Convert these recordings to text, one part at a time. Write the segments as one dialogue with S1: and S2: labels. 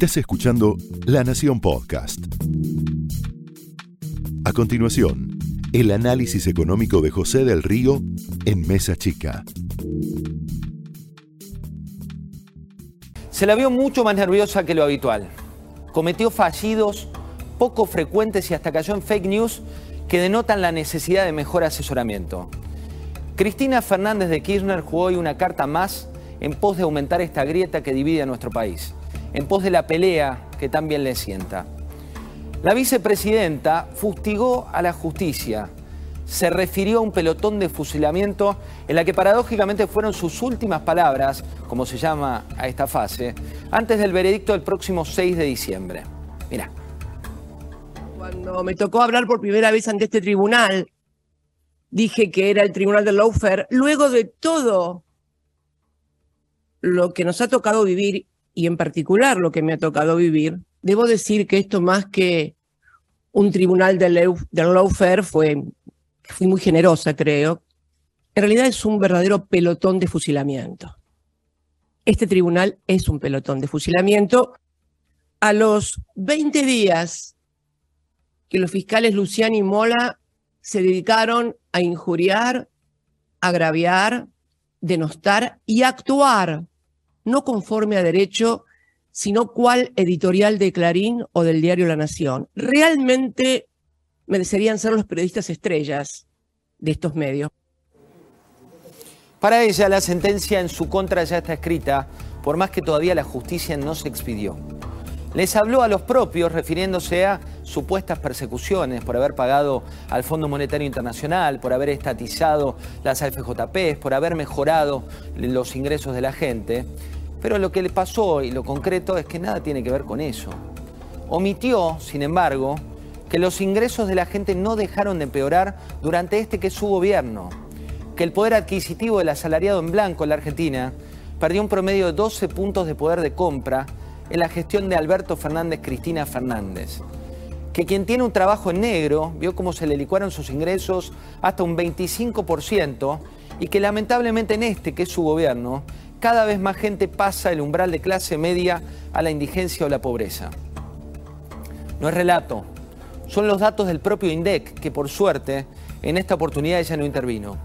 S1: Estás escuchando La Nación Podcast. A continuación, el análisis económico de José del Río en Mesa Chica.
S2: Se la vio mucho más nerviosa que lo habitual. Cometió fallidos poco frecuentes y hasta cayó en fake news que denotan la necesidad de mejor asesoramiento. Cristina Fernández de Kirchner jugó hoy una carta más en pos de aumentar esta grieta que divide a nuestro país, en pos de la pelea que también le sienta. La vicepresidenta fustigó a la justicia, se refirió a un pelotón de fusilamiento en la que paradójicamente fueron sus últimas palabras, como se llama a esta fase, antes del veredicto del próximo 6 de diciembre. Mira.
S3: Cuando me tocó hablar por primera vez ante este tribunal, dije que era el tribunal del lawfare. Luego de todo lo que nos ha tocado vivir, y en particular lo que me ha tocado vivir, debo decir que esto más que un tribunal del, lawfare fue, fui muy generosa, creo, en realidad es un verdadero pelotón de fusilamiento. Este tribunal es un pelotón de fusilamiento. A los 20 días que los fiscales Luciani y Mola se dedicaron a injuriar, agraviar, denostar y actuar, no conforme a derecho, sino cual editorial de Clarín o del diario La Nación. Realmente merecerían ser los periodistas estrellas de estos medios.
S2: Para ella, la sentencia en su contra ya está escrita, por más que todavía la justicia no se expidió. Les habló a los propios refiriéndose a supuestas persecuciones por haber pagado al Fondo Monetario Internacional, por haber estatizado las AFJP, por haber mejorado los ingresos de la gente. Pero lo que le pasó y lo concreto es que nada tiene que ver con eso. Omitió, sin embargo, que los ingresos de la gente no dejaron de empeorar durante este que es su gobierno, que el poder adquisitivo del asalariado en blanco en la Argentina perdió un promedio de 12 puntos de poder de compra en la gestión de Alberto Fernández Cristina Fernández. Que quien tiene un trabajo en negro vio cómo se le licuaron sus ingresos hasta un 25% y que lamentablemente en este, que es su gobierno, cada vez más gente pasa el umbral de clase media a la indigencia o la pobreza. No es relato, son los datos del propio INDEC, que por suerte en esta oportunidad ella no intervino.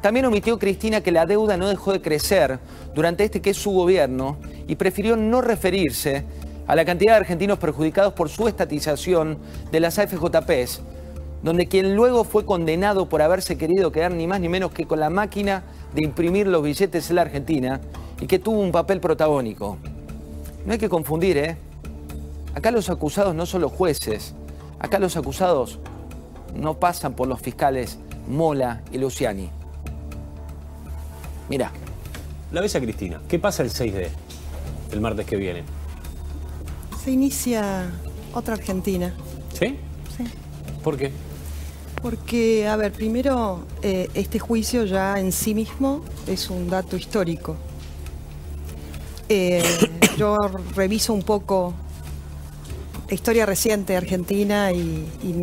S2: También omitió Cristina que la deuda no dejó de crecer durante este que es su gobierno y prefirió no referirse a la cantidad de argentinos perjudicados por su estatización de las AFJPs, donde quien luego fue condenado por haberse querido quedar ni más ni menos que con la máquina de imprimir los billetes en la Argentina y que tuvo un papel protagónico. No hay que confundir, ¿eh? Acá los acusados no son los jueces, acá los acusados no pasan por los fiscales Mola y Luciani. Mira.
S4: La ves a Cristina. ¿Qué pasa el 6 de el martes que viene?
S5: Se inicia otra Argentina.
S4: ¿Sí?
S5: Sí.
S4: ¿Por qué?
S5: Porque, a ver, primero, eh, este juicio ya en sí mismo es un dato histórico. Eh, yo reviso un poco la historia reciente de Argentina y, y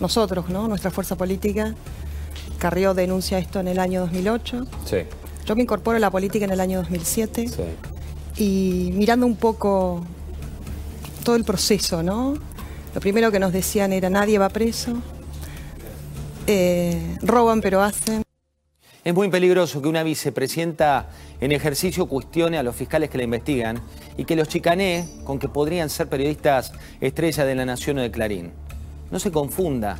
S5: nosotros, ¿no? Nuestra fuerza política. Carrió denuncia esto en el año 2008.
S4: Sí.
S5: Yo me incorporo a la política en el año 2007
S4: Sí.
S5: y mirando un poco todo el proceso, ¿no? Lo primero que nos decían era nadie va preso, eh, roban pero hacen.
S2: Es muy peligroso que una vicepresidenta en ejercicio cuestione a los fiscales que la investigan y que los chicanee con que podrían ser periodistas estrella de la Nación o de Clarín. No se confunda.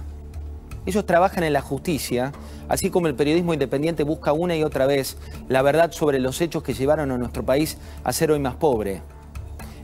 S2: Ellos trabajan en la justicia, así como el periodismo independiente busca una y otra vez la verdad sobre los hechos que llevaron a nuestro país a ser hoy más pobre.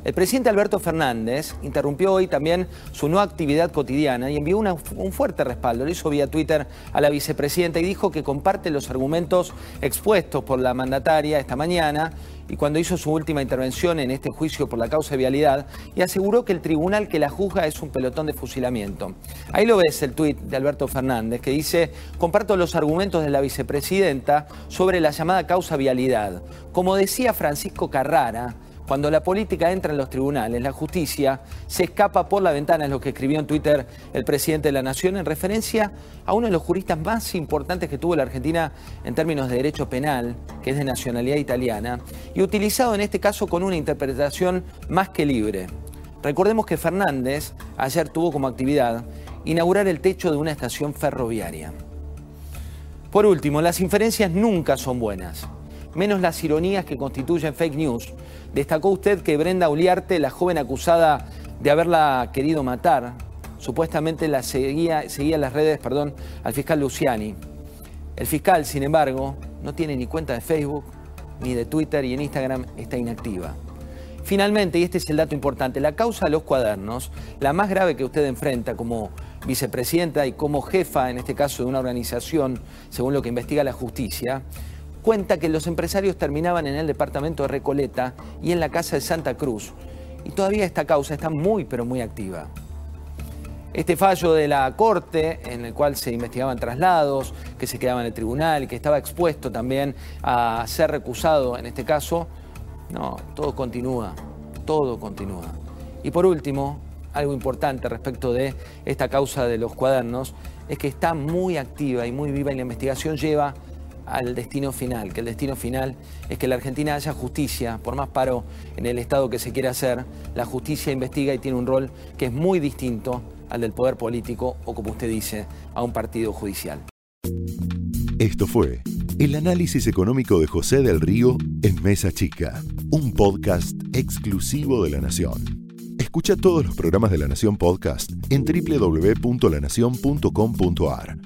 S2: El presidente Alberto Fernández interrumpió hoy también su nueva actividad cotidiana y envió un fuerte respaldo. Lo hizo vía Twitter a la vicepresidenta y dijo que comparte los argumentos expuestos por la mandataria esta mañana y cuando hizo su última intervención en este juicio por la causa de vialidad y aseguró que el tribunal que la juzga es un pelotón de fusilamiento. Ahí lo ves el tuit de Alberto Fernández que dice, comparto los argumentos de la vicepresidenta sobre la llamada causa vialidad. Como decía Francisco Carrara, Cuando la política entra en los tribunales, la justicia se escapa por la ventana, es lo que escribió en Twitter el presidente de la Nación en referencia a uno de los juristas más importantes que tuvo la Argentina en términos de derecho penal, que es de nacionalidad italiana, y utilizado en este caso con una interpretación más que libre. Recordemos que Fernández ayer tuvo como actividad inaugurar el techo de una estación ferroviaria. Por último, las inferencias nunca son buenas, menos las ironías que constituyen fake news. Destacó usted que Brenda Uliarte, la joven acusada de haberla querido matar, supuestamente la seguía, seguía las redes perdón, al fiscal Luciani. El fiscal, sin embargo, no tiene ni cuenta de Facebook, ni de Twitter y en Instagram está inactiva. Finalmente, y este es el dato importante, la causa de los cuadernos, la más grave que usted enfrenta como vicepresidenta y como jefa, en este caso, de una organización, según lo que investiga la justicia, cuenta que los empresarios terminaban en el departamento de Recoleta y en la casa de Santa Cruz. Y todavía esta causa está muy, pero muy activa. Este fallo de la Corte, en el cual se investigaban traslados, que se quedaban en el tribunal, que estaba expuesto también a ser recusado en este caso, no, todo continúa, todo continúa. Y por último, algo importante respecto de esta causa de los cuadernos, es que está muy activa y muy viva y la investigación lleva al destino final, que el destino final es que la Argentina haya justicia, por más paro en el Estado que se quiera hacer, la justicia investiga y tiene un rol que es muy distinto al del poder político o, como usted dice, a un partido judicial.
S1: Esto fue el análisis económico de José del Río en Mesa Chica, un podcast exclusivo de la Nación. Escucha todos los programas de La Nación Podcast en www.lanacion.com.ar.